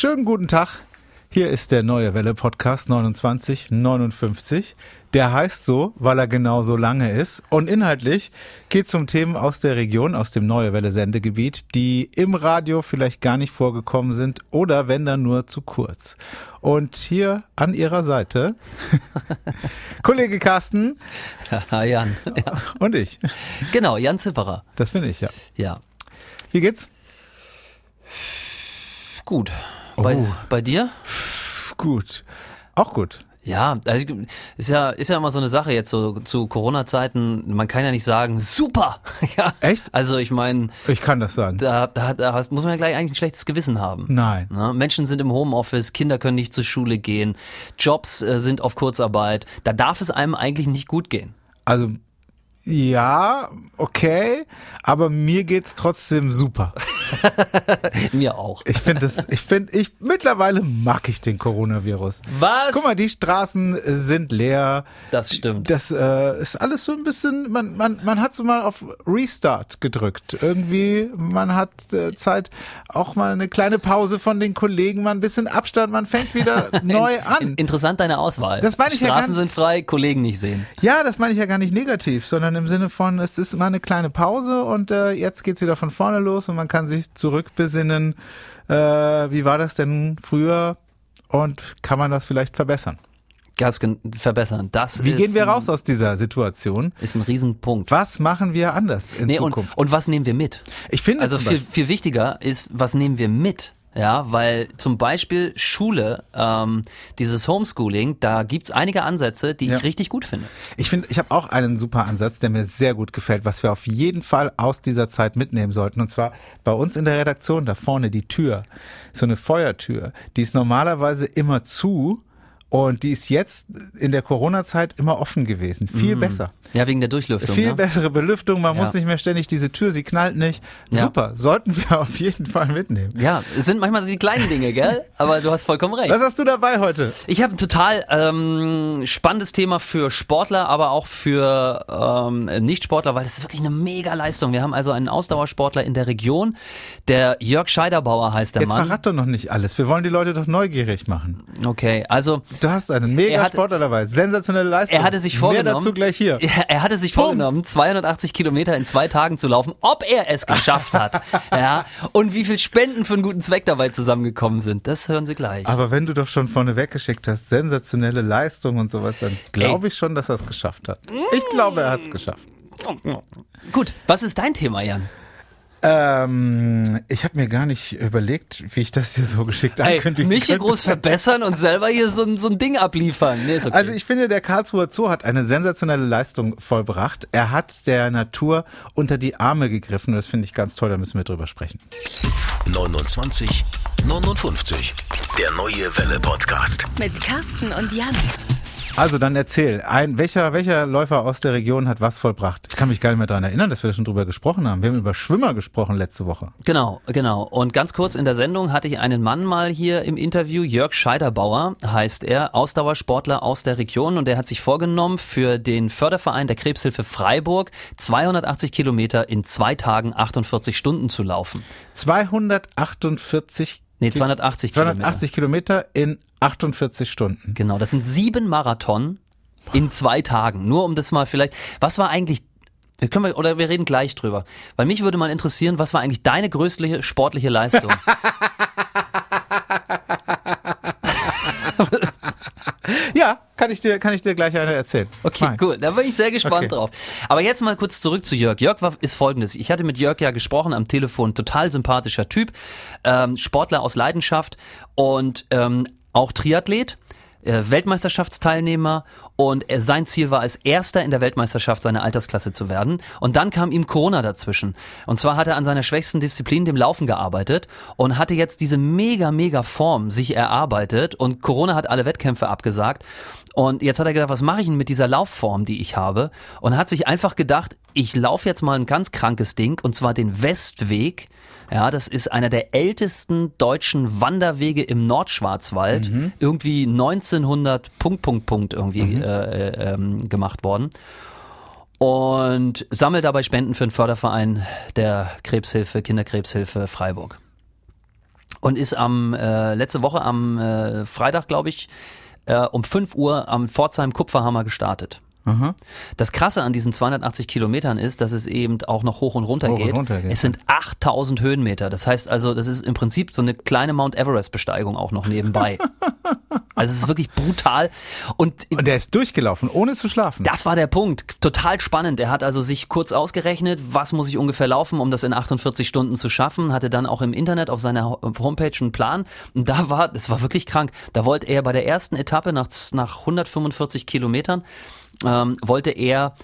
Schönen guten Tag. Hier ist der Neue Welle Podcast 2959. Der heißt so, weil er genau so lange ist. Und inhaltlich geht es um Themen aus der Region, aus dem Neue Welle Sendegebiet, die im Radio vielleicht gar nicht vorgekommen sind oder wenn dann nur zu kurz. Und hier an ihrer Seite Kollege Carsten. Ja, Jan. Ja. Und ich. Genau, Jan Zipperer. Das bin ich, ja. Ja. Wie geht's? Gut. Bei, Oh. bei dir? Gut. Auch gut. Ja, also ist ja ist ja immer so eine Sache jetzt so zu Corona-Zeiten. Man kann ja nicht sagen super. ja. Echt? Also ich meine, Ich kann das sagen. da, da, da muss man ja gleich eigentlich ein schlechtes Gewissen haben. Nein. Ja, Menschen sind im Homeoffice, Kinder können nicht zur Schule gehen, Jobs äh, sind auf Kurzarbeit. Da darf es einem eigentlich nicht gut gehen. Also ja, okay, aber mir geht's trotzdem super. Mir auch. Ich finde es, ich finde, ich mittlerweile mag ich den Coronavirus. Was? Guck mal, die Straßen sind leer. Das stimmt. Das äh, ist alles so ein bisschen, man, man, man hat so mal auf Restart gedrückt. Irgendwie, man hat äh, Zeit, auch mal eine kleine Pause von den Kollegen, mal ein bisschen Abstand, man fängt wieder neu an. interessant deine Auswahl. Das meine ich ja Straßen ganz- sind frei, Kollegen nicht sehen. Ja, das meine ich ja gar nicht negativ, sondern im Sinne von, es ist mal eine kleine Pause und äh, jetzt geht's wieder von vorne los und man kann sich zurückbesinnen, äh, wie war das denn früher und kann man das vielleicht verbessern? Gas verbessern. Das Wie gehen wir ein, raus aus dieser Situation? Ist ein Riesenpunkt. Was machen wir anders in Nee, und, Zukunft? und was nehmen wir mit? ich finde Also viel, viel wichtiger ist, was nehmen wir mit? Ja, weil zum Beispiel Schule, ähm, dieses Homeschooling, da gibt's einige Ansätze, die Ja. ich richtig gut finde. ich finde, ich habe auch einen super Ansatz, der mir sehr gut gefällt, was wir auf jeden Fall aus dieser Zeit mitnehmen sollten. Und zwar bei uns in der Redaktion, da vorne die Tür, so eine Feuertür, die ist normalerweise immer zu und die ist jetzt in der Corona-Zeit immer offen gewesen. Viel besser. Ja, wegen der Durchlüftung. Viel ne? bessere Belüftung, man Ja. muss nicht mehr ständig diese Tür, sie knallt nicht. Ja. Super, sollten wir auf jeden Fall mitnehmen. Ja, es sind manchmal die kleinen Dinge, gell? Aber du hast vollkommen recht. Was hast du dabei heute? Ich habe ein total ähm, spannendes Thema für Sportler, aber auch für ähm, Nicht-Sportler, weil das ist wirklich eine mega Leistung. Wir haben also einen Ausdauersportler in der Region, der Jörg Scheiderbauer heißt der Jetzt Mann. verrat doch noch nicht alles. Wir wollen die Leute doch neugierig machen. Okay, also Du hast einen mega Er hat- Sportler dabei. Sensationelle Leistung. Er hatte sich vorgenommen. Mehr dazu gleich hier. Er, er hatte sich Punkt. vorgenommen, 280 Kilometer in zwei Tagen zu laufen, ob er es geschafft hat. ja, und wie viel Spenden für einen guten Zweck dabei zusammengekommen sind, das hören Sie gleich. Aber wenn du doch schon vorne weggeschickt hast, sensationelle Leistung und sowas, dann glaube ich schon, dass er es geschafft hat. Ich glaube, er hat es geschafft. Gut, was ist dein Thema, Jan? Ähm, ich habe mir gar nicht überlegt, wie ich das hier so geschickt Ey, ankündigen mich hier groß verbessern und selber hier so, ein- so ein Ding abliefern. Nee, ist okay. Also ich finde, der Karlsruher Zoo hat eine sensationelle Leistung vollbracht. Er hat der Natur unter die Arme gegriffen. und Das finde ich ganz toll, da müssen wir drüber sprechen. 29 59. Der neue Welle Podcast. Mit Carsten und Jan. Also dann erzähl, ein, welcher, welcher Läufer aus der Region hat was vollbracht? Ich kann mich gar nicht mehr daran erinnern, dass wir da schon drüber gesprochen haben. Wir haben über Schwimmer gesprochen letzte Woche. Genau, genau. Und ganz kurz in der Sendung hatte ich einen Mann mal hier im Interview, Jörg Scheiderbauer heißt er, Ausdauersportler aus der Region und der hat sich vorgenommen, für den Förderverein der Krebshilfe Freiburg 280 Kilometer in zwei Tagen 48 Stunden zu laufen. 248 Nee, 280 280 Kilometer in 48 Stunden. Genau, das sind sieben Marathon in zwei Tagen. Nur um das mal vielleicht, was war eigentlich, wir können wir, oder wir reden gleich drüber. Weil mich würde mal interessieren, was war eigentlich deine größte sportliche Leistung? Ja, kann ich dir, kann ich dir gleich eine erzählen. Okay, ich. cool. Da bin ich sehr gespannt Okay. drauf. Aber jetzt mal kurz zurück zu Jörg. Jörg war, ist folgendes. Ich hatte mit Jörg ja gesprochen am Telefon. Total sympathischer Typ. Ähm, Sportler aus Leidenschaft und ähm, auch Triathlet. äh, Weltmeisterschaftsteilnehmer und sein Ziel war, als Erster in der Weltmeisterschaft seiner Altersklasse zu werden. Und dann kam ihm Corona dazwischen. Und zwar hat er an seiner schwächsten Disziplin, dem Laufen, gearbeitet und hatte jetzt diese mega, mega Form sich erarbeitet und Corona hat alle Wettkämpfe abgesagt. Und jetzt hat er gedacht, was mache ich denn mit dieser Laufform, die ich habe? Und hat sich einfach gedacht, ich laufe jetzt mal ein ganz krankes Ding und zwar den Westweg. Ja, das ist einer der ältesten deutschen Wanderwege im Nordschwarzwald. Irgendwie 1900 Punkt, Punkt, Punkt irgendwie äh, äh, ähm, gemacht worden. Und sammelt dabei Spenden für den Förderverein der Krebshilfe, Kinderkrebshilfe Freiburg. und ist am äh, letzte Woche am äh, Freitag, glaube ich, äh, um 5 Uhr am Pforzheim Kupferhammer gestartet. Aha. Das Krasse an diesen 280 Kilometern ist, dass es eben auch noch hoch und runter, Hoch und geht. runter geht, Es sind 8000 Höhenmeter. Das heißt also, das ist im Prinzip so eine kleine Mount Everest Besteigung auch noch nebenbei. also es ist wirklich brutal. Und Und der ist durchgelaufen, ohne zu schlafen. das war der Punkt. Total spannend. Er hat also sich kurz ausgerechnet, was muss ich ungefähr laufen, um das in 48 Stunden zu schaffen. Hatte dann auch im Internet auf seiner Ho- Homepage einen Plan. Und da war, das war wirklich krank. Da wollte er bei der ersten Etappe nach, nach 145 Kilometern, ähm, wollte er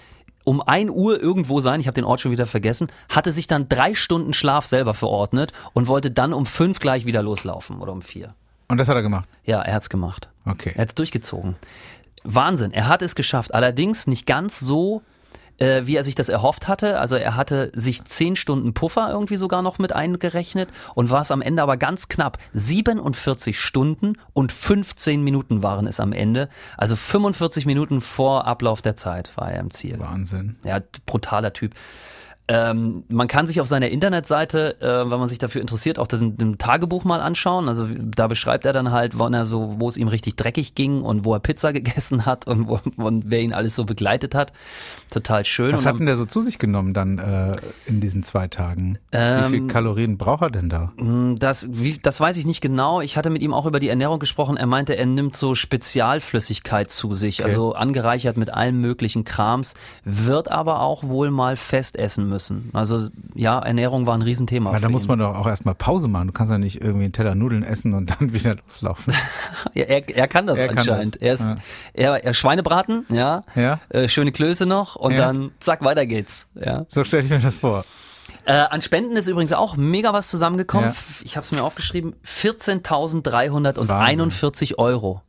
um 1 Uhr irgendwo sein, ich habe den Ort schon wieder vergessen, hatte sich dann drei Stunden Schlaf selber verordnet und wollte dann um fünf gleich wieder loslaufen oder um vier. Und das hat er gemacht. Ja, er hat's gemacht. Okay. Er hat's durchgezogen. Wahnsinn, er hat es geschafft. Allerdings nicht ganz so, äh, wie er sich das erhofft hatte. Also er hatte sich zehn Stunden Puffer irgendwie sogar noch mit eingerechnet und war es am Ende aber ganz knapp. 47 Stunden und 15 Minuten waren es am Ende. Also 45 Minuten vor Ablauf der Zeit war er im Ziel. Wahnsinn. Ja, brutaler Typ. Ähm, man kann sich auf seiner Internetseite, äh, wenn man sich dafür interessiert, auch das in dem Tagebuch mal anschauen. Also da beschreibt er dann halt, wann er so, wo es ihm richtig dreckig ging und wo er Pizza gegessen hat und, wo, und wer ihn alles so begleitet hat. Total schön. Was und hat denn der so zu sich genommen dann äh, in diesen zwei Tagen? Wie Ähm, viel Kalorien braucht er denn da? Das, wie, das weiß ich nicht genau. Ich hatte mit ihm auch über die Ernährung gesprochen. Er meinte, er nimmt so Spezialflüssigkeit zu sich, Okay. also angereichert mit allem möglichen Krams, wird aber auch wohl mal fest essen müssen. Also ja, Ernährung war ein Riesenthema. Weil da muss man doch auch erstmal Pause machen. Du kannst ja nicht irgendwie einen Teller Nudeln essen und dann wieder loslaufen. Ja, er, er kann das Er kann anscheinend. das, Er ist ja. er, er Schweinebraten, ja, Ja. Äh, schöne Klöße noch und Ja. dann zack weiter geht's. Ja. So stelle ich mir das vor. Äh, an Spenden ist übrigens auch mega was zusammengekommen. Ja. Ich habe es mir aufgeschrieben: 14.341 Euro.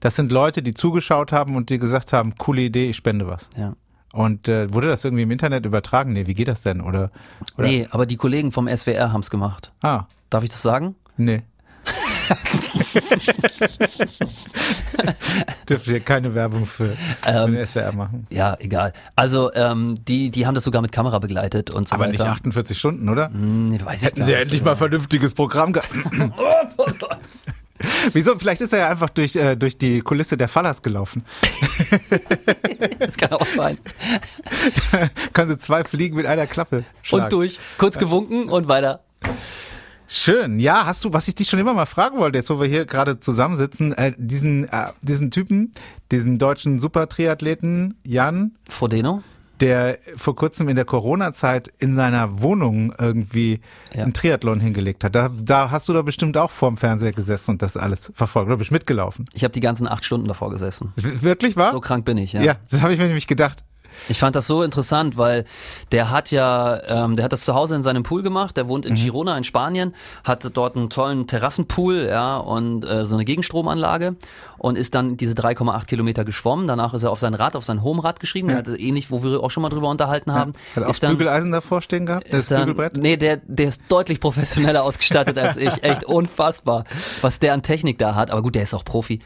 Das sind Leute, die zugeschaut haben und die gesagt haben, coole Idee, ich spende was. Ja. Und äh, wurde das irgendwie im Internet übertragen? Nee, wie geht das denn? Oder, oder Nee, aber die Kollegen vom SWR haben's gemacht. Ah, Darf ich das sagen? nee. Dürft ihr keine Werbung für Ähm, den SWR machen. Ja, egal. Also ähm, die, die haben das sogar mit Kamera begleitet und so Aber weiter. nicht 48 Stunden, oder? Hm, nee, weiß ich Hätten sie nicht. endlich mal ein vernünftiges Programm gehabt. Wieso? Vielleicht ist er ja einfach durch, äh, durch die Kulisse der Fallas gelaufen. Das kann auch sein. Können sie zwei Fliegen mit einer Klappe schlagen. Und durch. Kurz gewunken und weiter. Schön. Ja, hast du, was ich dich schon immer mal fragen wollte, jetzt wo wir hier gerade zusammensitzen, äh, diesen, äh, diesen Typen, diesen deutschen Supertriathleten Jan, Frodeno? Der vor kurzem in der Corona-Zeit in seiner Wohnung irgendwie Ja. einen Triathlon hingelegt hat. Da, da hast du doch bestimmt auch vorm Fernseher gesessen und das alles verfolgt. Oder bist mitgelaufen? Ich habe die ganzen acht Stunden davor gesessen. Wirklich wahr? So krank bin ich, ja. ja. das habe ich mir nämlich gedacht. Ich fand das so interessant, weil der hat ja, ähm, der hat das zu Hause in seinem Pool gemacht. Der wohnt in Mhm. Girona in Spanien, hat dort einen tollen Terrassenpool, ja, und äh, so eine Gegenstromanlage und ist dann diese 3,8 Kilometer geschwommen. Danach ist er auf sein Rad, auf sein Homerad geschrieben. Er hatte ähnlich, wo wir auch schon mal drüber unterhalten haben. Hat er auch dann, Bügeleisen davor stehen gehabt? Das dann, Bügelbrett? nee, der, der ist deutlich professioneller ausgestattet als ich. Echt unfassbar, was der an Technik da hat. Aber gut, der ist auch Profi.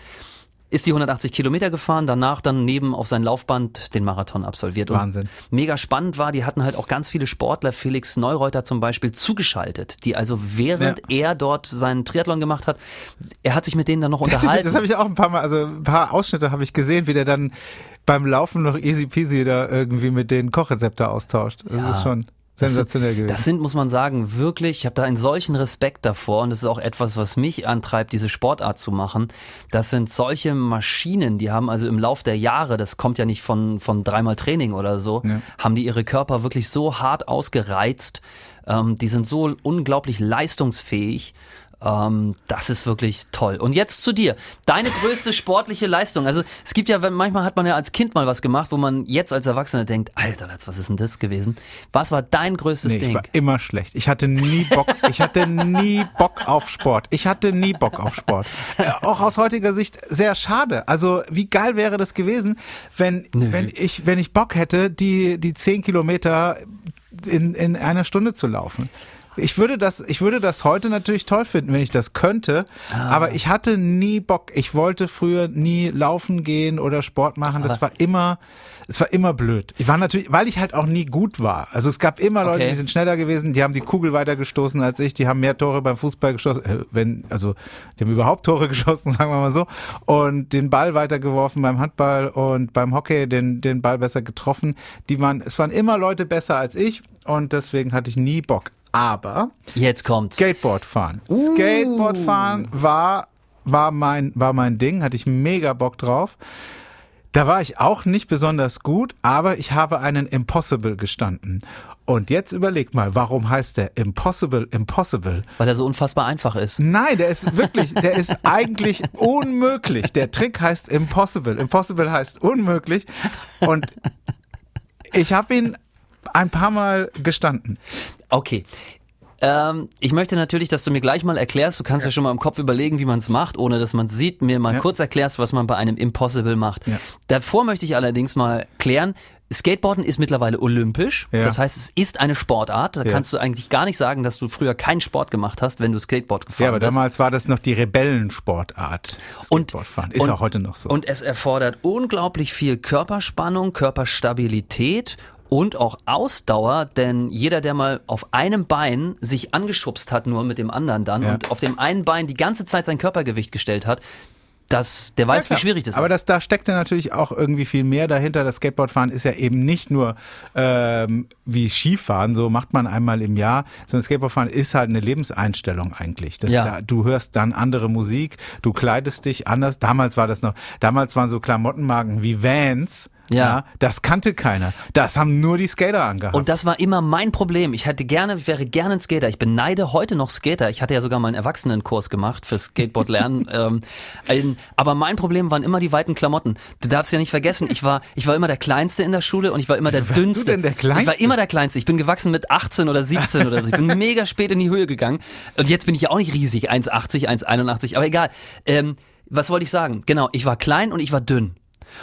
Ist die 180 Kilometer gefahren, danach dann neben auf sein Laufband den Marathon absolviert. Und Wahnsinn. Mega spannend war, die hatten halt auch ganz viele Sportler, Felix Neureuter zum Beispiel, zugeschaltet, die also während er dort seinen Triathlon gemacht hat, er hat sich mit denen dann noch unterhalten. Das habe ich auch ein paar Mal, also ein paar Ausschnitte habe ich gesehen, wie der dann beim Laufen noch easy peasy da irgendwie mit den Kochrezepte austauscht. Das Ja. ist schon Das sensationell sind, gewesen. Das sind, muss man sagen, wirklich, ich habe da einen solchen Respekt davor und das ist auch etwas, was mich antreibt, diese Sportart zu machen. Das sind solche Maschinen, die haben also im Lauf der Jahre, das kommt ja nicht von, von dreimal Training oder so, Ja. haben die ihre Körper wirklich so hart ausgereizt, ähm, die sind so unglaublich leistungsfähig. Ähm, das ist wirklich toll. Und jetzt zu dir. Deine größte sportliche Leistung. Also es gibt ja, manchmal hat man ja als Kind mal was gemacht, wo man jetzt als Erwachsener denkt, Alter, was ist denn das gewesen? Was war dein größtes Nee, ich Ding? war immer schlecht. Ich hatte nie Bock, ich hatte nie Bock auf Sport. Ich hatte nie Bock auf Sport. Äh, auch aus heutiger Sicht sehr schade. Also, wie geil wäre das gewesen, wenn, Nö. wenn ich, wenn ich Bock hätte, die, die zehn Kilometer in, in einer Stunde zu laufen. Ich würde das, ich würde das heute natürlich toll finden, wenn ich das könnte. Ah. Aber ich hatte nie Bock. Ich wollte früher nie laufen gehen oder Sport machen. Das war immer, es war immer blöd. Ich war natürlich, weil ich halt auch nie gut war. Also es gab immer Leute, Okay. die sind schneller gewesen, die haben die Kugel weiter gestoßen als ich, die haben mehr Tore beim Fußball geschossen, äh, wenn, also die haben überhaupt Tore geschossen, sagen wir mal so, und den Ball weitergeworfen beim Handball und beim Hockey den, den Ball besser getroffen. Die waren, es waren immer Leute besser als ich und deswegen hatte ich nie Bock. Aber Jetzt kommt's. Skateboard fahren. Skateboard fahren war, war mein, war mein Ding, hatte ich mega Bock drauf. Da war ich auch nicht besonders gut, aber ich habe einen Impossible gestanden. Und jetzt überleg mal, warum heißt der Impossible Impossible? Weil er so unfassbar einfach ist. Nein, der ist wirklich, der ist eigentlich unmöglich. Der Trick heißt Impossible. Impossible heißt unmöglich. Und ich habe ihn ein paar Mal gestanden. Okay. Ähm, ich möchte natürlich, dass du mir gleich mal erklärst, du kannst ja, schon mal im Kopf überlegen, wie man es macht, ohne dass man es sieht, mir mal Ja. kurz erklärst, was man bei einem Impossible macht. Ja. Davor möchte ich allerdings mal klären, Skateboarden ist mittlerweile olympisch, Ja. das heißt, es ist eine Sportart. Da Ja. kannst du eigentlich gar nicht sagen, dass du früher keinen Sport gemacht hast, wenn du Skateboard gefahren Ja, aber bist. damals war das noch die Rebellensportart. Und- Skateboardfahren. Ist und- auch heute noch so. Und es erfordert unglaublich viel Körperspannung, Körperstabilität und auch Ausdauer, denn jeder, der mal auf einem Bein sich angeschubst hat, nur mit dem anderen dann, Ja. und auf dem einen Bein die ganze Zeit sein Körpergewicht gestellt hat, das, der weiß, Ja, wie schwierig das Aber ist. das, da steckt ja natürlich auch irgendwie viel mehr dahinter. Das Skateboardfahren ist ja eben nicht nur ähm, wie Skifahren, so macht man einmal im Jahr, sondern Skateboardfahren ist halt eine Lebenseinstellung eigentlich. Das, Ja. da, du hörst dann andere Musik, du kleidest dich anders. Damals war das noch, damals waren so Klamottenmarken wie Vans. Ja. das kannte keiner. Das haben nur die Skater angehabt. Und das war immer mein Problem. Ich hätte gerne, ich wäre gerne ein Skater. Ich beneide heute noch Skater. Ich hatte ja sogar mal einen Erwachsenenkurs gemacht für Skateboard lernen. ähm, ein- aber mein Problem waren immer die weiten Klamotten. Du darfst ja nicht vergessen, ich war, ich war immer der Kleinste in der Schule und ich war immer der Wieso warst du Dünnste. denn der Kleinste? Ich war immer der Kleinste. Ich bin gewachsen mit 18 oder 17 oder so. Ich bin mega spät in die Höhe gegangen. Und jetzt bin ich ja auch nicht riesig. 1,80, 1,81. Aber egal. Ähm, was wollte ich sagen? Genau, ich war klein und ich war dünn.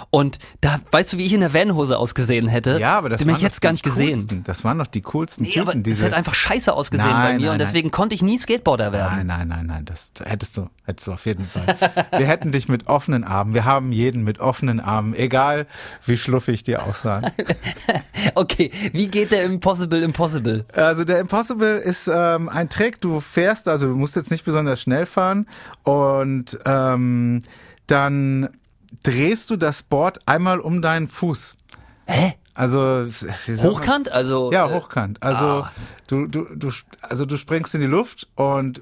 Und da, weißt du, wie ich in der Vanhose ausgesehen hätte? ja, aber das Den waren hätte ich jetzt gar nicht gesehen. Coolsten. Das waren doch die coolsten Nee, aber Typen. das diese, hat einfach scheiße ausgesehen Nein, bei mir nein, und nein. deswegen konnte ich nie Skateboarder werden. Nein, nein, nein, nein, das hättest du, hättest du auf jeden Fall. Wir hätten dich mit offenen Armen. Wir haben jeden mit offenen Armen, egal wie schluffig die aussahen. Okay, wie geht der Impossible Impossible? Also der Impossible ist ähm, ein Trick. Du fährst, also du musst jetzt nicht besonders schnell fahren und ähm, dann drehst du das Board einmal um deinen Fuß. Hä? Also? Hochkant? Also Ja, äh, hochkant. Also du, du, du, also du springst in die Luft und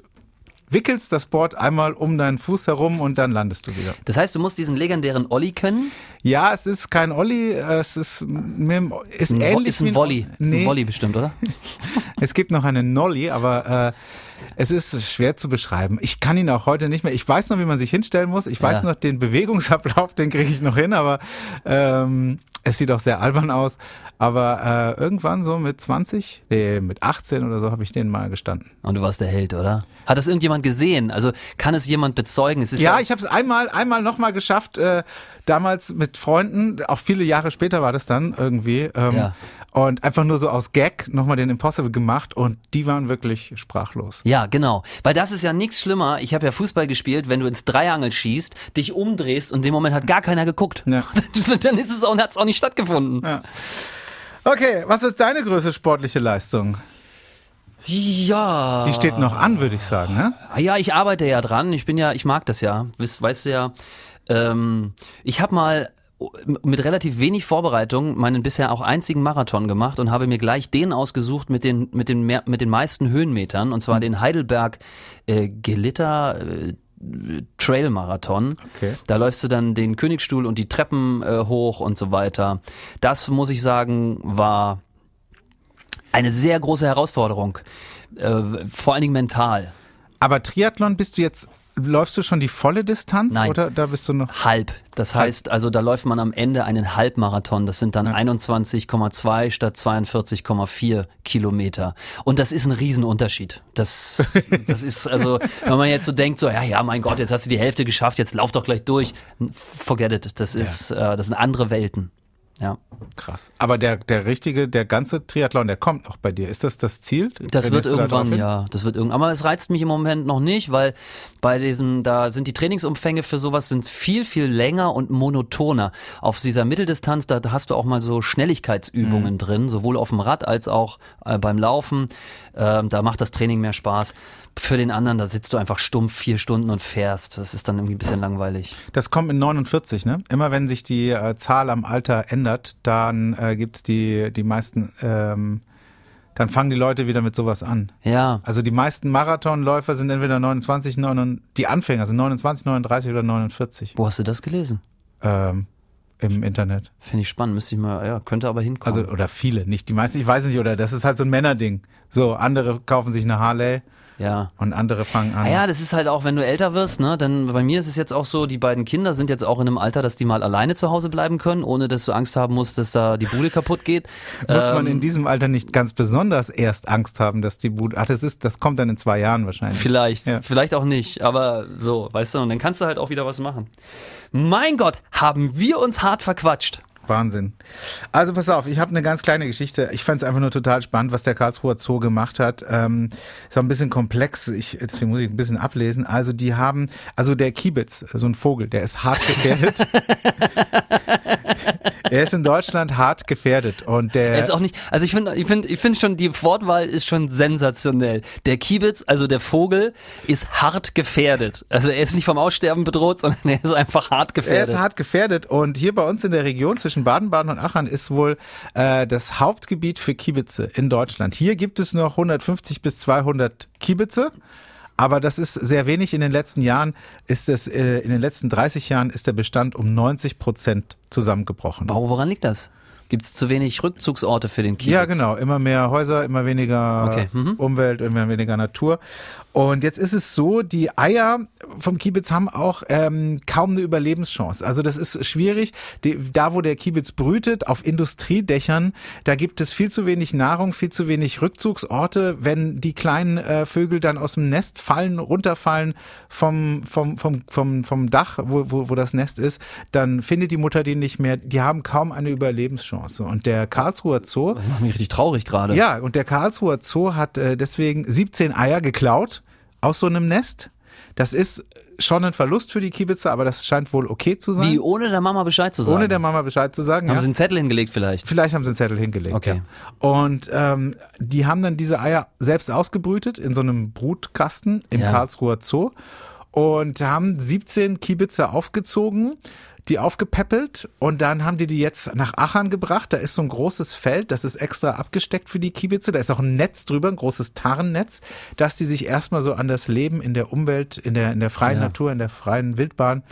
wickelst das Board einmal um deinen Fuß herum und dann landest du wieder. Das heißt, du musst diesen legendären Olli können? Ja, es ist kein Olli, es ist, mit, dem- ist, Ein ähnlich ist ein Volley. Ist Nee, ein Volley bestimmt, oder? es gibt noch einen Nolli, aber äh, es ist schwer zu beschreiben. Ich kann ihn auch heute nicht mehr. Ich weiß noch, wie man sich hinstellen muss. Ich weiß Ja. noch den Bewegungsablauf, den kriege ich noch hin, aber ähm, es sieht auch sehr albern aus. Aber äh, irgendwann so mit 20, nee, mit 18 oder so habe ich den mal gestanden. Und du warst der Held, oder? Hat das irgendjemand gesehen? Also kann es jemand bezeugen? Es ist Ja, ich habe es einmal, einmal nochmal geschafft, äh, damals mit Freunden, auch viele Jahre später war das dann irgendwie. Ähm, Ja. Und einfach nur so aus Gag nochmal den Impossible gemacht und die waren wirklich sprachlos. Ja, genau. Weil das ist ja nichts schlimmer. Ich habe ja Fußball gespielt, wenn du ins Dreiangel schießt, dich umdrehst und in dem Moment hat gar keiner geguckt. Ja. Dann ist es auch, hat's auch nicht stattgefunden. Ja. Okay, was ist deine größte sportliche Leistung? Ja. Die steht noch an, würde ich sagen. Ne? Ah Ja, ich arbeite ja dran. Ich bin ja, ich mag das ja. Weißt, weißt du ja. Ähm, ich habe mal mit relativ wenig Vorbereitung meinen bisher auch einzigen Marathon gemacht und habe mir gleich den ausgesucht mit den mit den mehr, mit den meisten Höhenmetern und zwar den Heidelberg äh, Gelitter äh, Trail Marathon. Okay. Da läufst du dann den Königstuhl und die Treppen äh, hoch und so weiter. Das muss ich sagen war eine sehr große Herausforderung, äh, vor allen Dingen mental. Aber Triathlon bist du jetzt, läufst du schon die volle Distanz Nein. oder da bist du noch? Halb. Das heißt, also da läuft man am Ende einen Halbmarathon. Das sind dann 21,2 statt 42,4 Kilometer. Und das ist ein Riesenunterschied. Das, das ist also, wenn man jetzt so denkt, so, ja, ja, mein Gott, jetzt hast du die Hälfte geschafft, jetzt lauf doch gleich durch. Forget it. Das ist, äh, das sind andere Welten. Ja. Krass. Aber der, der richtige, der ganze Triathlon, der kommt auch bei dir. Ist das das Ziel? Das wird da irgendwann, hin? ja, das wird irgendwann. Aber es reizt mich im Moment noch nicht, weil bei diesem, da sind die Trainingsumfänge für sowas sind viel, viel länger und monotoner. Auf dieser Mitteldistanz, da hast du auch mal so Schnelligkeitsübungen Mhm. drin, sowohl auf dem Rad als auch äh, beim Laufen. Ähm, da macht das Training mehr Spaß. Für den anderen, da sitzt du einfach stumpf vier Stunden und fährst. Das ist dann irgendwie ein bisschen langweilig. Das kommt in 49, ne? Immer wenn sich die äh, Zahl am Alter ändert, dann äh, gibt's die, die meisten, ähm, dann fangen die Leute wieder mit sowas an. Ja, Also die meisten Marathonläufer sind entweder 29, 29 die Anfänger sind 29, 39 oder 49 wo hast du das gelesen? ähm, im Internet. Finde ich spannend, müsste ich mal, ja, könnte aber hinkommen. Also oder viele, nicht die meisten, ich weiß nicht, oder das ist halt so ein Männerding. So, andere kaufen sich eine Harley ja. und andere fangen an. Ah ja, das ist halt auch, wenn du älter wirst, ne, dann bei mir ist es jetzt auch so, die beiden Kinder sind jetzt auch in einem Alter, dass die mal alleine zu Hause bleiben können, ohne dass du Angst haben musst, dass da die Bude kaputt geht. Muss man Ähm, in diesem Alter nicht ganz besonders erst Angst haben, dass die Bude. Ach, das ist, das kommt dann in zwei Jahren wahrscheinlich. Vielleicht, Ja. vielleicht auch nicht, aber so, weißt du, und dann kannst du halt auch wieder was machen. Mein Gott, haben wir uns hart verquatscht. Wahnsinn. Also pass auf, ich habe eine ganz kleine Geschichte. Ich fand es einfach nur total spannend, was der Karlsruher Zoo gemacht hat. Ähm, ist auch ein bisschen komplex, ich, deswegen muss ich ein bisschen ablesen. Also die haben, also der Kiebitz, so ein Vogel, der ist hart gefährdet. er ist in Deutschland hart gefährdet und der Er ist auch nicht, also ich finde, ich finde, ich finde schon, die Wortwahl ist schon sensationell. Der Kiebitz, also der Vogel, ist hart gefährdet. Also er ist nicht vom Aussterben bedroht, sondern er ist einfach hart Er gefährdet. ist hart gefährdet und hier bei uns in der Region zwischen Baden-Baden und Aachen ist wohl äh, das Hauptgebiet für Kiebitze in Deutschland. Hier gibt es noch 150 bis 200 Kiebitze. Aber das ist sehr wenig. In den letzten Jahren ist es, äh, in den letzten 30 Jahren ist der Bestand um 90 Prozent zusammengebrochen. Warum, woran liegt das? Gibt es zu wenig Rückzugsorte für den Kiebitz? Ja, genau. Immer mehr Häuser, immer weniger Okay, mhm. Umwelt, immer weniger Natur. Und jetzt ist es so, die Eier vom Kiebitz haben auch ähm, kaum eine Überlebenschance. Also das ist schwierig. Die, da, wo der Kiebitz brütet, auf Industriedächern, da gibt es viel zu wenig Nahrung, viel zu wenig Rückzugsorte. Wenn die kleinen äh, Vögel dann aus dem Nest fallen, runterfallen vom, vom, vom, vom, vom Dach, wo, wo, wo das Nest ist, dann findet die Mutter die nicht mehr. Die haben kaum eine Überlebenschance. Und der Karlsruher Zoo, Das macht mich richtig traurig gerade. ja, und der Karlsruher Zoo hat äh, deswegen 17 Eier geklaut aus so einem Nest. Das ist schon ein Verlust für die Kiebitzer, aber das scheint wohl okay zu sein. Wie, ohne der Mama Bescheid zu sagen? Ohne der Mama Bescheid zu sagen. Haben ja. sie einen Zettel hingelegt vielleicht? Vielleicht haben sie einen Zettel hingelegt. Okay. Ja. Und ähm, die haben dann diese Eier selbst ausgebrütet in so einem Brutkasten im Ja. Karlsruher Zoo und haben 17 Kiebitzer aufgezogen, die aufgepäppelt und dann haben die die jetzt nach Aachen gebracht. Da ist so ein großes Feld, das ist extra abgesteckt für die Kiebitze. Da ist auch ein Netz drüber, ein großes Tarnnetz, dass die sich erstmal so an das Leben in der Umwelt, in der, in der freien Ja. Natur, in der freien Wildbahn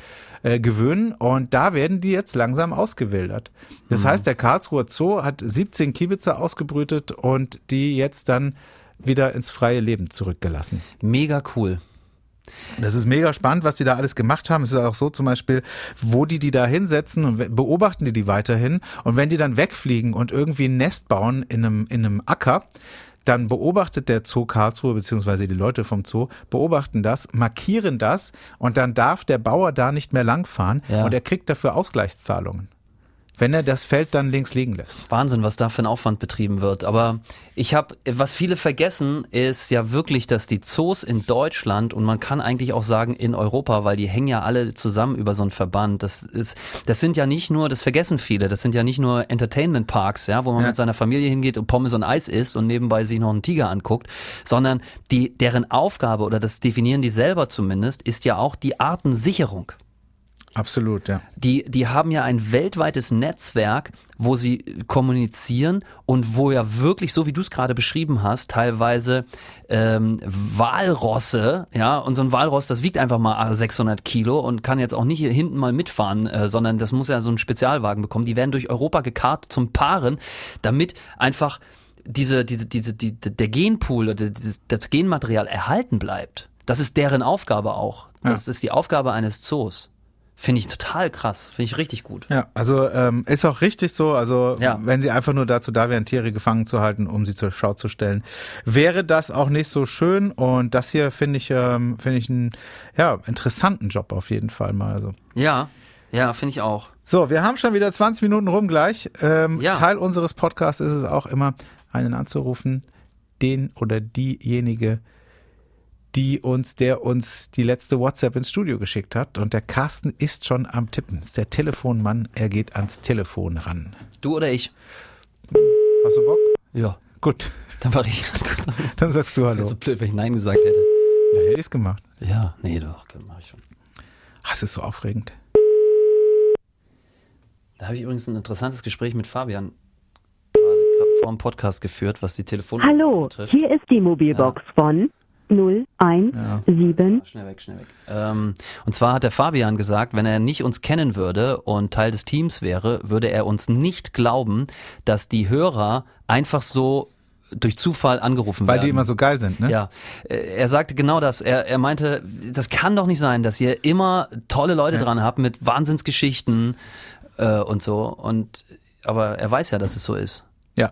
äh, gewöhnen. Und da werden die jetzt langsam ausgewildert. Das heißt, der Karlsruher Zoo hat 17 Kiebitzer ausgebrütet und die jetzt dann wieder ins freie Leben zurückgelassen. Mega cool. Das ist mega spannend, was die da alles gemacht haben. Es ist auch so zum Beispiel, wo die die da hinsetzen und beobachten die die weiterhin. Und wenn die dann wegfliegen und irgendwie ein Nest bauen in einem, in einem Acker, dann beobachtet der Zoo Karlsruhe, beziehungsweise die Leute vom Zoo, beobachten das, markieren das und dann darf der Bauer da nicht mehr langfahren Ja. und er kriegt dafür Ausgleichszahlungen. Wenn er das Feld dann links liegen lässt. Wahnsinn, was da für ein Aufwand betrieben wird. Aber ich habe, was viele vergessen, ist ja wirklich, dass die Zoos in Deutschland und man kann eigentlich auch sagen in Europa, weil die hängen ja alle zusammen über so einen Verband. Das ist, das sind ja nicht nur, das vergessen viele, das sind ja nicht nur Entertainment Parks, ja, wo man Ja. mit seiner Familie hingeht und Pommes und Eis isst und nebenbei sich noch einen Tiger anguckt, sondern die, deren Aufgabe oder das definieren die selber zumindest, ist ja auch die Artensicherung. Absolut, ja. Die, die haben ja ein weltweites Netzwerk, wo sie kommunizieren und wo ja wirklich, so wie du es gerade beschrieben hast, teilweise ähm, Walrosse, ja, und so ein Walross, das wiegt einfach mal 600 Kilo und kann jetzt auch nicht hier hinten mal mitfahren, äh, sondern das muss ja so einen Spezialwagen bekommen. Die werden durch Europa gekarrt zum Paaren, damit einfach diese, diese, diese, die, der Genpool oder dieses, das Genmaterial erhalten bleibt. Das ist deren Aufgabe auch. Das ist die Aufgabe eines Zoos. Finde ich total krass. Finde ich richtig gut. Ja, also ähm, ist auch richtig so. Also Ja. wenn sie einfach nur dazu da wären, Tiere gefangen zu halten, um sie zur Schau zu stellen, wäre das auch nicht so schön. Und das hier finde ich, ähm, finde ich einen ja, interessanten Job auf jeden Fall mal. Also Ja. Ja, finde ich auch. So, wir haben schon wieder 20 Minuten rum gleich. Ähm, Ja. Teil unseres Podcasts ist es auch immer, einen anzurufen, den oder diejenige, die uns, der uns die letzte WhatsApp ins Studio geschickt hat. Und der Carsten ist schon am Tippen. Ist der Telefonmann, er geht ans Telefon ran. Du oder ich? Hast du Bock? Ja. Gut, Dann war ich. dann sagst du Hallo. so blöd, wenn ich Nein gesagt hätte. Dann hätte ich es gemacht. Ja, nee, doch, mach ich schon. Ach, es ist so aufregend. Da habe ich übrigens ein interessantes Gespräch mit Fabian gerade gerade vor dem Podcast geführt, was die Telefonnummer Hallo, betrifft. hier ist die Mobilbox von 017. Schnell weg, schnell weg. Ähm, und zwar hat der Fabian gesagt, wenn er nicht uns kennen würde und Teil des Teams wäre, würde er uns nicht glauben, dass die Hörer einfach so durch Zufall angerufen Weil werden. die immer so geil sind, ne? Ja, äh, er sagte genau das. Er, er meinte, das kann doch nicht sein, dass ihr immer tolle Leute dran habt mit Wahnsinnsgeschichten äh, und so. Und aber er weiß ja, dass es so ist. Ja.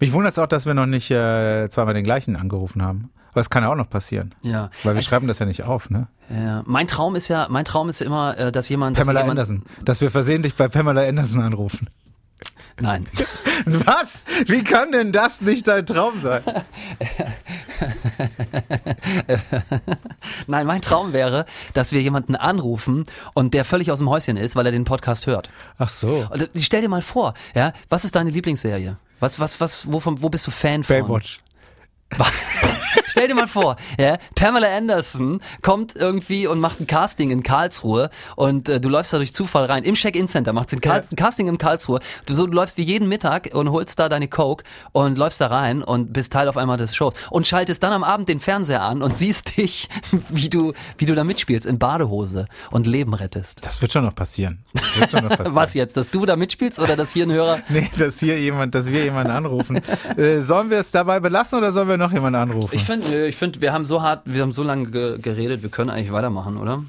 Mich wundert es auch, dass wir noch nicht äh, zweimal den gleichen angerufen haben. Aber es kann ja auch noch passieren. Ja. Weil wir Also, schreiben das ja nicht auf, ne? ja. Mein Traum ist ja, mein Traum ist ja immer, äh, dass jemand, Pamela dass jemand Anderson. Dass wir versehentlich bei Pamela Anderson anrufen. Nein. Was? Wie kann denn das nicht dein Traum sein? Nein, mein Traum wäre, dass wir jemanden anrufen und der völlig aus dem Häuschen ist, weil er den Podcast hört. Ach so. Und Stell dir mal vor, ja, was ist deine Lieblingsserie? Was, was, was, wovon, wo bist du Fan von? Baywatch. Stell dir mal vor, ja, Pamela Anderson kommt irgendwie und macht ein Casting in Karlsruhe und äh, du läufst da durch Zufall rein. Im Check-In-Center macht sie ein, Karl Ja. ein Casting im Karlsruhe. Du, so, du läufst wie jeden Mittag und holst da deine Coke und läufst da rein und bist Teil auf einmal des Shows und schaltest dann am Abend den Fernseher an und siehst dich, wie du, wie du da mitspielst in Badehose und Leben rettest. Das wird schon noch passieren. Das wird schon noch passieren. Was jetzt, dass du da mitspielst oder dass hier ein Hörer Nee, dass hier jemand, dass wir jemanden anrufen. äh, sollen wir es dabei belassen oder sollen wir noch jemanden anrufen? Ich finde, ich finde, wir haben so hart, wir haben so lange ge geredet, wir können eigentlich weitermachen, oder?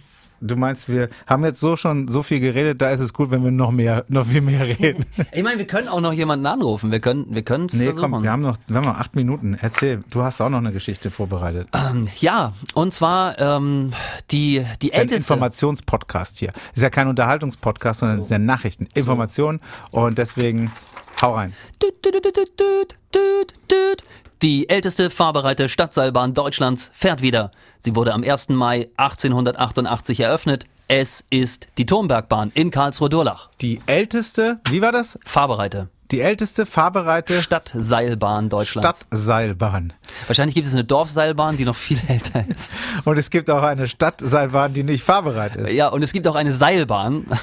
du meinst, wir haben jetzt so schon so viel geredet, da ist es gut, wenn wir noch mehr, noch viel mehr reden. Ich meine, wir können auch noch jemanden anrufen. Wir können, wir können es Nee, versuchen. komm, wir haben noch, wir haben noch acht Minuten. Erzähl, du hast auch noch eine Geschichte vorbereitet. ja, und zwar ähm, die die ist ein älteste. Informationspodcast hier. Ist ja kein Unterhaltungspodcast, sondern es ist ja Nachrichten, Informationen und deswegen hau rein. Düt, düt, düt, düt, düt, düt, düt. Die älteste fahrbereite Stadtseilbahn Deutschlands fährt wieder. Sie wurde am 1. Mai 1888 eröffnet. Es ist die Turmbergbahn in Karlsruhe-Durlach. Die älteste, wie war das? Fahrbereite Die älteste fahrbereite Stadtseilbahn Deutschlands. Stadtseilbahn. Wahrscheinlich gibt es eine Dorfseilbahn, die noch viel älter ist. Und es gibt auch eine Stadtseilbahn, die nicht fahrbereit ist. Ja, und es gibt auch eine Seilbahn.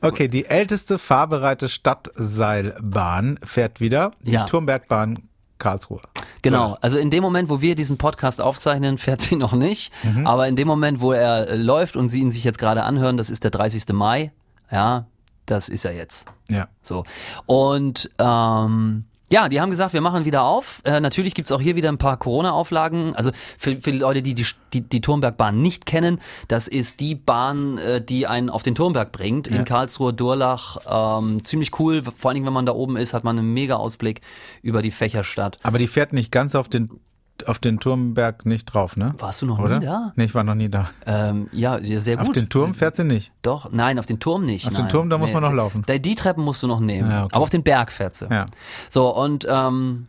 Okay, die älteste fahrbereite Stadtseilbahn fährt wieder. Die Ja. Turmbergbahn Karlsruhe. Genau, also in dem Moment, wo wir diesen Podcast aufzeichnen, fährt sie noch nicht. Mhm. Aber in dem Moment, wo er äh, läuft und Sie ihn sich jetzt gerade anhören, das ist der 30. Mai, ja, das ist er jetzt. Ja. So. Und ähm, ja, die haben gesagt, wir machen wieder auf. Äh, natürlich gibt's auch hier wieder ein paar Corona-Auflagen. Also für, für die Leute, die die, die die Turmbergbahn nicht kennen, das ist die Bahn, äh, die einen auf den Turmberg bringt. In Karlsruhe, Durlach. Ähm, ziemlich cool. Vor allen Dingen, wenn man da oben ist, hat man einen mega Ausblick über die Fächerstadt. Aber die fährt nicht ganz auf den, auf den Turmberg nicht drauf, ne? Warst du noch Oder? nie da? Nee, ich war noch nie da. Ähm, ja, ja, sehr gut. Auf den Turm fährt sie nicht. Doch, nein, auf den Turm nicht. Auf nein. den Turm, da muss man noch laufen. Die, die Treppen musst du noch nehmen. Ja, okay. Aber auf den Berg fährt sie. Ja. So, und ähm,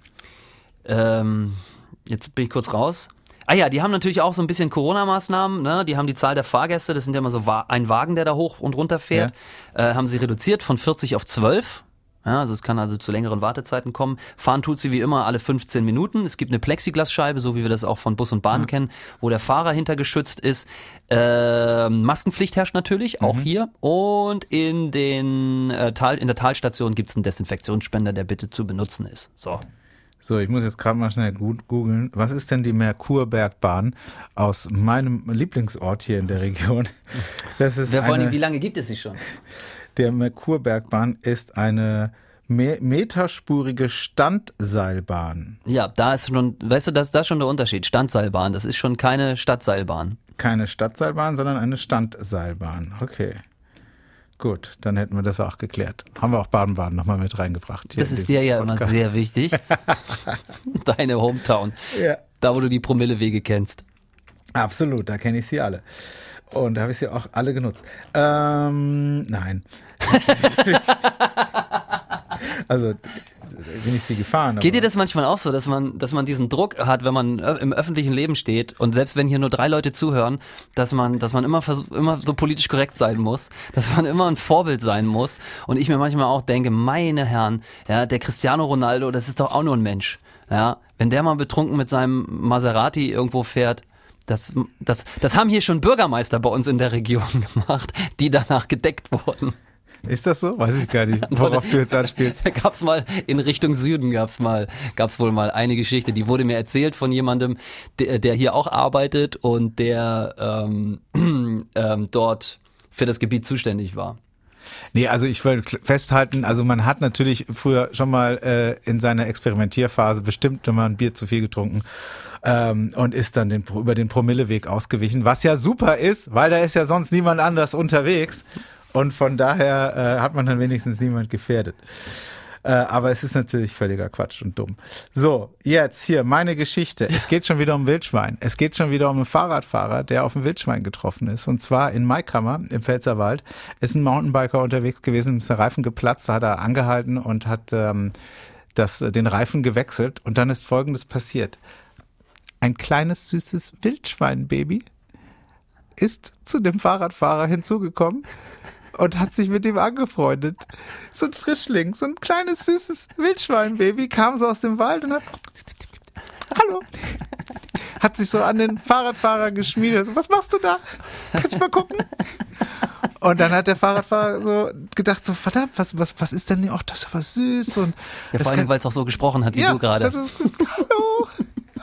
ähm, jetzt bin ich kurz raus. Ah ja, die haben natürlich auch so ein bisschen Corona-Maßnahmen. Ne? Die haben die Zahl der Fahrgäste, das sind ja immer so ein Wagen, der da hoch und runter fährt, äh, haben sie reduziert von 40 auf 12. Ja, also es kann also zu längeren Wartezeiten kommen. Fahren tut sie wie immer alle 15 Minuten. Es gibt eine Plexiglasscheibe, so wie wir das auch von Bus und Bahn kennen, wo der Fahrer hinter geschützt ist. Ähm, Maskenpflicht herrscht natürlich, auch hier. Und in, den, äh, Tal, in der Talstation gibt es einen Desinfektionsspender, der bitte zu benutzen ist. So. So, ich muss jetzt gerade mal schnell gut googeln. Was ist denn die Merkurbergbahn aus meinem Lieblingsort hier in der Region? Das ist Wir wollen, eine, wie lange gibt es sie schon? der Merkurbergbahn ist eine me meterspurige Standseilbahn. Ja, da ist schon, weißt du, das ist da schon der Unterschied. Standseilbahn, das ist schon keine Stadtseilbahn. Keine Stadtseilbahn, sondern eine Standseilbahn. Okay. Gut, dann hätten wir das auch geklärt. Haben wir auch Baden-Baden nochmal mit reingebracht. Das ist dir ja immer Podcast. sehr wichtig. Deine Hometown. Ja. Da, wo du die Promillewege kennst. Absolut, da kenne ich sie alle. Und da habe ich sie auch alle genutzt. Ähm, nein. also bin ich sie gefahren. Geht dir das manchmal auch so, dass man, dass man diesen Druck hat, wenn man im öffentlichen Leben steht und selbst wenn hier nur drei Leute zuhören, dass man, dass man immer versuch, immer so politisch korrekt sein muss, dass man immer ein Vorbild sein muss und ich mir manchmal auch denke, meine Herren, ja, der Cristiano Ronaldo, das ist doch auch nur ein Mensch, ja, wenn der mal betrunken mit seinem Maserati irgendwo fährt, das, das, das haben hier schon Bürgermeister bei uns in der Region gemacht, die danach gedeckt wurden. Ist das so? Weiß ich gar nicht, worauf du jetzt anspielst. Da gab's mal in Richtung Süden gab's mal gab's wohl mal eine Geschichte, die wurde mir erzählt von jemandem, der, der hier auch arbeitet und der ähm, ähm, dort für das Gebiet zuständig war. Nee, also ich will festhalten, also man hat natürlich früher schon mal äh, in seiner Experimentierphase bestimmt schon mal ein Bier zu viel getrunken ähm, und ist dann den, über den Promilleweg ausgewichen, was ja super ist, weil da ist ja sonst niemand anders unterwegs und von daher äh, hat man dann wenigstens niemand gefährdet. Äh, aber es ist natürlich völliger Quatsch und dumm. So, jetzt hier meine Geschichte. Es geht schon wieder um Wildschwein. Es geht schon wieder um einen Fahrradfahrer, der auf ein Wildschwein getroffen ist. Und zwar in Maikammer im Pfälzerwald ist ein Mountainbiker unterwegs gewesen, ist der Reifen geplatzt, hat er angehalten und hat ähm, das, den Reifen gewechselt. Und dann ist Folgendes passiert. Ein kleines, süßes Wildschweinbaby ist zu dem Fahrradfahrer hinzugekommen und hat sich mit ihm angefreundet. So ein Frischling, so ein kleines, süßes Wildschweinbaby kam so aus dem Wald und hat Hallo. Hat sich so an den Fahrradfahrer geschmiedet. So, was machst du da? Kann ich mal gucken? Und dann hat der Fahrradfahrer so gedacht, so verdammt, was, was, was ist denn? Ach, das ist aber süß und Ja, vor allem, weil es auch so gesprochen hat wie du gerade. Hallo,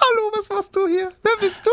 hallo, was machst du hier? Wer bist du?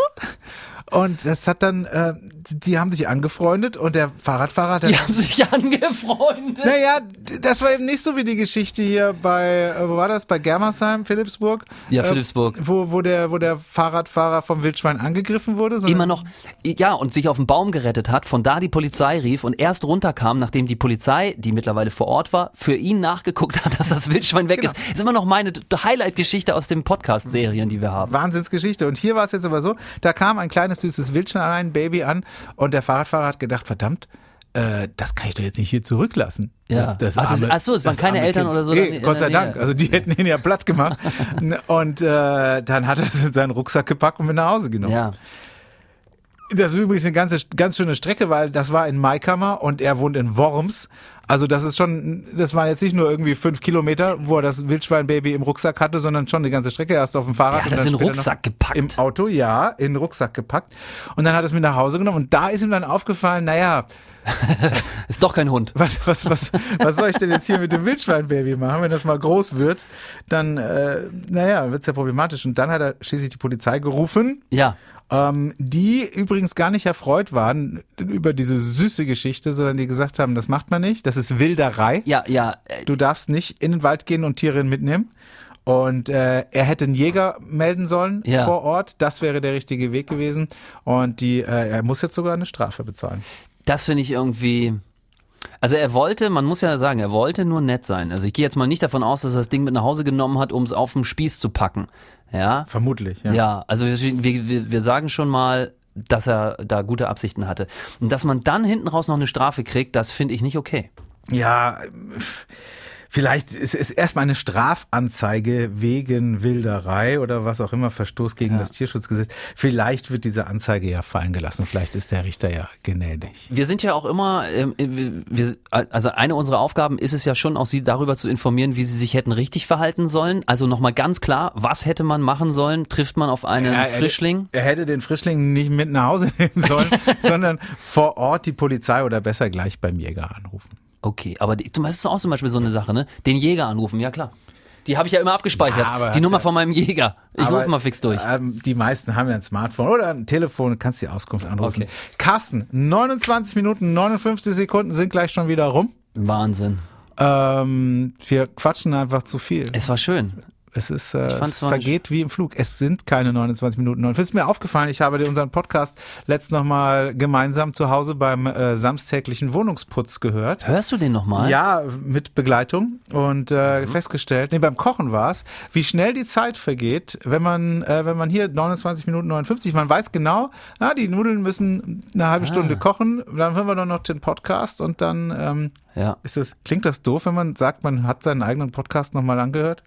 Und das hat dann, äh, die haben sich angefreundet und der Fahrradfahrer hat dann Die haben sich angefreundet. naja, das war eben nicht so wie die Geschichte hier bei, äh, wo war das? Bei Germersheim, Philipsburg? Ja, Äh, Philipsburg. Wo, wo, der, wo der Fahrradfahrer vom Wildschwein angegriffen wurde? Immer noch, ja, und sich auf den Baum gerettet hat, von da die Polizei rief und erst runterkam, nachdem die Polizei, die mittlerweile vor Ort war, für ihn nachgeguckt hat, dass das Wildschwein weg ist. Ist immer noch meine Highlight-Geschichte aus den Podcast-Serien, die wir haben. Wahnsinnsgeschichte. Und hier war es jetzt aber so, da kam ein kleines süßes Wildschwein, ein Baby an und der Fahrradfahrer hat gedacht, verdammt, äh, das kann ich doch jetzt nicht hier zurücklassen. Ja. Das, das Also es- arme- ach so, es waren das keine Eltern Kind. oder so Nee, Gott sei Dank. Also die hätten ihn ja platt gemacht. und äh, dann hat er es in seinen Rucksack gepackt und mit nach Hause genommen. Ja. Das ist übrigens eine ganze, ganz schöne Strecke, weil das war in Maikammer und er wohnt in Worms. Also das ist schon, das waren jetzt nicht nur irgendwie fünf Kilometer, wo er das Wildschweinbaby im Rucksack hatte, sondern schon eine ganze Strecke erst auf dem Fahrrad. Der hat das in den Rucksack gepackt. Im Auto, ja, in den Rucksack gepackt. Und dann hat er es mit nach Hause genommen und da ist ihm dann aufgefallen, naja, Ist doch kein Hund. was, was, was, was soll ich denn jetzt hier mit dem Wildschweinbaby machen? Wenn das mal groß wird, dann, äh, naja, wird's ja problematisch. Und dann hat er schließlich die Polizei gerufen Ja. Ähm, die übrigens gar nicht erfreut waren über diese süße Geschichte, sondern die gesagt haben, das macht man nicht, das ist Wilderei. Ja, ja. äh, Du darfst nicht in den Wald gehen und Tiere mitnehmen. Und äh, er hätte einen Jäger melden sollen Ja. vor Ort. Das wäre der richtige Weg gewesen. Und die, äh, er muss jetzt sogar eine Strafe bezahlen. Das finde ich irgendwie. Also er wollte, man muss ja sagen, er wollte nur nett sein. Also ich gehe jetzt mal nicht davon aus, dass er das Ding mit nach Hause genommen hat, um es auf den Spieß zu packen. Ja. Vermutlich. Ja. Ja, also wir, wir, wir sagen schon mal, dass er da gute Absichten hatte. Und dass man dann hinten raus noch eine Strafe kriegt, das finde ich nicht okay. Ja, vielleicht ist es erstmal eine Strafanzeige wegen Wilderei oder was auch immer, Verstoß gegen das Tierschutzgesetz. Vielleicht wird diese Anzeige ja fallen gelassen. Vielleicht ist der Richter ja gnädig. Wir sind ja auch immer, ähm, wir, also eine unserer Aufgaben ist es ja schon, auch Sie darüber zu informieren, wie Sie sich hätten richtig verhalten sollen. Also nochmal ganz klar, was hätte man machen sollen? Trifft man auf einen Ja, er- Frischling? Er hätte den Frischling nicht mit nach Hause nehmen sollen, sondern vor Ort die Polizei oder besser gleich beim Jäger anrufen. Okay, aber die, das ist auch zum Beispiel so eine Sache, ne? Den Jäger anrufen, ja klar. Die habe ich ja immer abgespeichert. Ja, die Nummer ja- von meinem Jäger. Ich rufe mal fix durch. Ähm, die meisten haben ja ein Smartphone oder ein Telefon, kannst die Auskunft anrufen. Okay. Carsten, 29 Minuten, 59 Sekunden sind gleich schon wieder rum. Wahnsinn. Ähm, wir quatschen einfach zu viel. Es war schön. Es ist, äh, es vergeht wie im Flug. Es sind keine 29 Minuten 49. Ist mir aufgefallen, ich habe dir unseren Podcast letzt nochmal gemeinsam zu Hause beim äh, samstäglichen Wohnungsputz gehört. Hörst du den nochmal? Ja, mit Begleitung und äh, Mhm. festgestellt, nee, beim Kochen war es, wie schnell die Zeit vergeht, wenn man, äh, wenn man hier 29 Minuten 59, man weiß genau, ah, die Nudeln müssen eine halbe Ah. Stunde kochen, dann hören wir doch noch den Podcast und dann ähm, Ja. ist es, klingt das doof, wenn man sagt, man hat seinen eigenen Podcast nochmal angehört?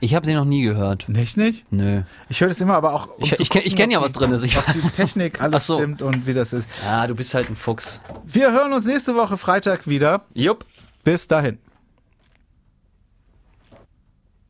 Ich habe den noch nie gehört. Nicht, nicht? Nö. Ich höre das immer, aber auch. um Ich- ich ich gucken, kenn ja, was drin ist. Ich- ob die Technik alles so. stimmt und wie das ist. Ah, du bist halt ein Fuchs. Wir hören uns nächste Woche Freitag wieder. Jupp. Bis dahin.